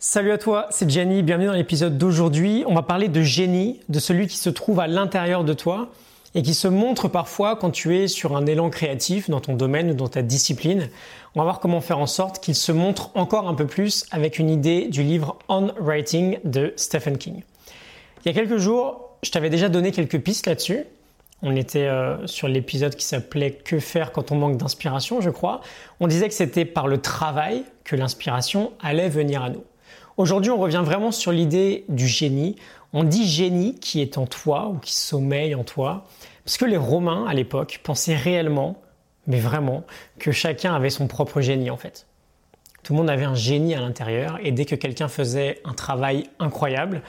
Salut à toi, c'est Jenny, bienvenue dans l'épisode d'aujourd'hui. On va parler de génie, de celui qui se trouve à l'intérieur de toi et qui se montre parfois quand tu es sur un élan créatif dans ton domaine ou dans ta discipline. On va voir comment faire en sorte qu'il se montre encore un peu plus avec une idée du livre On Writing de Stephen King. Il y a quelques jours, je t'avais déjà donné quelques pistes là-dessus. On était euh, sur l'épisode qui s'appelait Que faire quand on manque d'inspiration, je crois. On disait que c'était par le travail que l'inspiration allait venir à nous. Aujourd'hui, on revient vraiment sur l'idée du génie. On dit génie qui est en toi ou qui sommeille en toi, parce que les Romains à l'époque pensaient réellement, mais vraiment, que chacun avait son propre génie en fait. Tout le monde avait un génie à l'intérieur et dès que quelqu'un faisait un travail incroyable,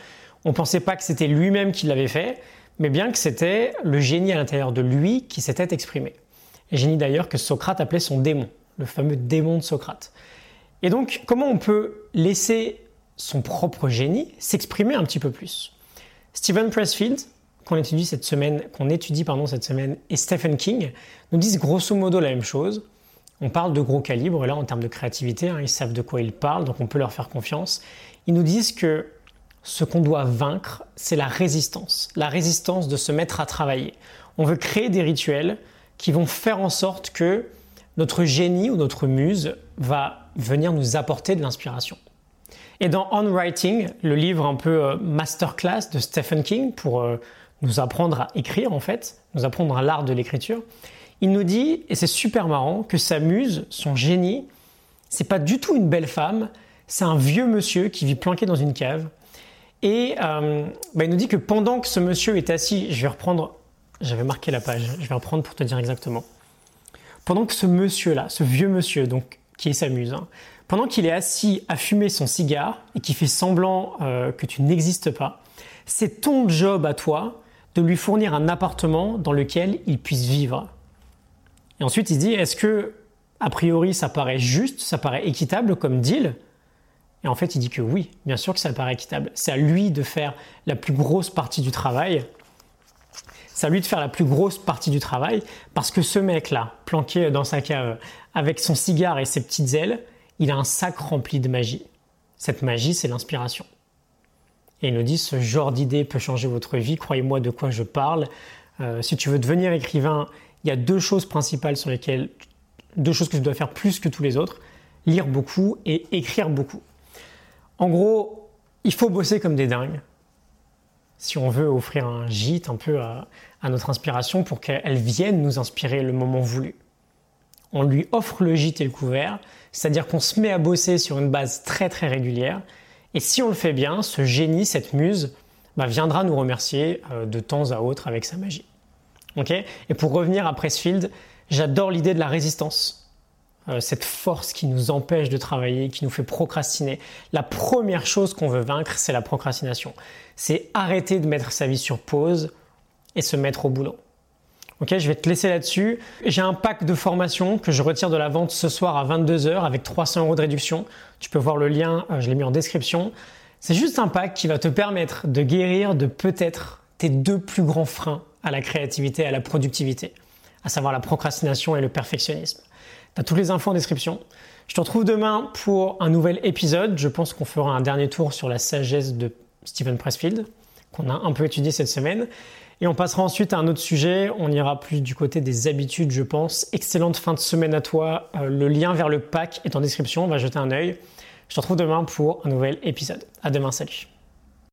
on ne pensait pas que c'était lui-même qui l'avait fait, mais bien que c'était le génie à l'intérieur de lui qui s'était exprimé. Génie d'ailleurs que Socrate appelait son démon, le fameux démon de Socrate. Et donc, comment on peut laisser son propre génie s'exprimer un petit peu plus. Stephen Pressfield, qu'on étudie cette semaine, qu'on étudie pardon, cette semaine, et Stephen King nous disent grosso modo la même chose. On parle de gros calibre là en termes de créativité, hein, ils savent de quoi ils parlent, donc on peut leur faire confiance. Ils nous disent que ce qu'on doit vaincre, c'est la résistance, la résistance de se mettre à travailler. On veut créer des rituels qui vont faire en sorte que notre génie ou notre muse va venir nous apporter de l'inspiration. Et dans On Writing, le livre un peu euh, masterclass de Stephen King pour euh, nous apprendre à écrire en fait, nous apprendre à l'art de l'écriture, il nous dit, et c'est super marrant, que sa muse, son génie, c'est pas du tout une belle femme, c'est un vieux monsieur qui vit planqué dans une cave. Et euh, bah, il nous dit que pendant que ce monsieur est assis, je vais reprendre, j'avais marqué la page, je vais reprendre pour te dire exactement. Pendant que ce monsieur-là, ce vieux monsieur, donc qui est sa muse, hein, pendant qu'il est assis à fumer son cigare et qui fait semblant euh, que tu n'existes pas, c'est ton job à toi de lui fournir un appartement dans lequel il puisse vivre. Et ensuite, il dit, est-ce que, a priori, ça paraît juste, ça paraît équitable comme deal? Et en fait, il dit que oui, bien sûr que ça paraît équitable. C'est à lui de faire la plus grosse partie du travail. C'est à lui de faire la plus grosse partie du travail parce que ce mec-là, planqué dans sa cave avec son cigare et ses petites ailes, il a un sac rempli de magie. Cette magie, c'est l'inspiration. Et il nous dit, ce genre d'idée peut changer votre vie, croyez-moi de quoi je parle. Euh, si tu veux devenir écrivain, il y a deux choses principales sur lesquelles, deux choses que tu dois faire plus que tous les autres, lire beaucoup et écrire beaucoup. En gros, il faut bosser comme des dingues si on veut offrir un gîte un peu à notre inspiration pour qu'elle vienne nous inspirer le moment voulu on lui offre le gîte et le couvert, c'est-à-dire qu'on se met à bosser sur une base très très régulière. Et si on le fait bien, ce génie, cette muse, bah, viendra nous remercier euh, de temps à autre avec sa magie. et pour revenir à Pressfield, j'adore l'idée de la résistance. Euh, cette force qui nous empêche de travailler, qui nous fait procrastiner. La première chose qu'on veut vaincre, c'est la procrastination. C'est arrêter de mettre sa vie sur pause et se mettre au boulot. Ok, je vais te laisser là-dessus. J'ai un pack de formation que je retire de la vente ce soir à 22h avec 300 euros de réduction. Tu peux voir le lien, euh, je l'ai mis en description. C'est juste un pack qui va te permettre de guérir de peut-être tes deux plus grands freins à la créativité et à la productivité, à savoir la procrastination et le perfectionnisme. Tu as toutes les infos en description. Je te retrouve demain pour un nouvel épisode. Je pense qu'on fera un dernier tour sur la sagesse de Stephen Pressfield, qu'on a un peu étudié cette semaine. Et on passera ensuite à un autre sujet. On ira plus du côté des habitudes, je pense. Excellente fin de semaine à toi. Euh, le lien vers le pack est en description. On va jeter un œil. Je te retrouve demain pour un nouvel épisode. À demain. Salut.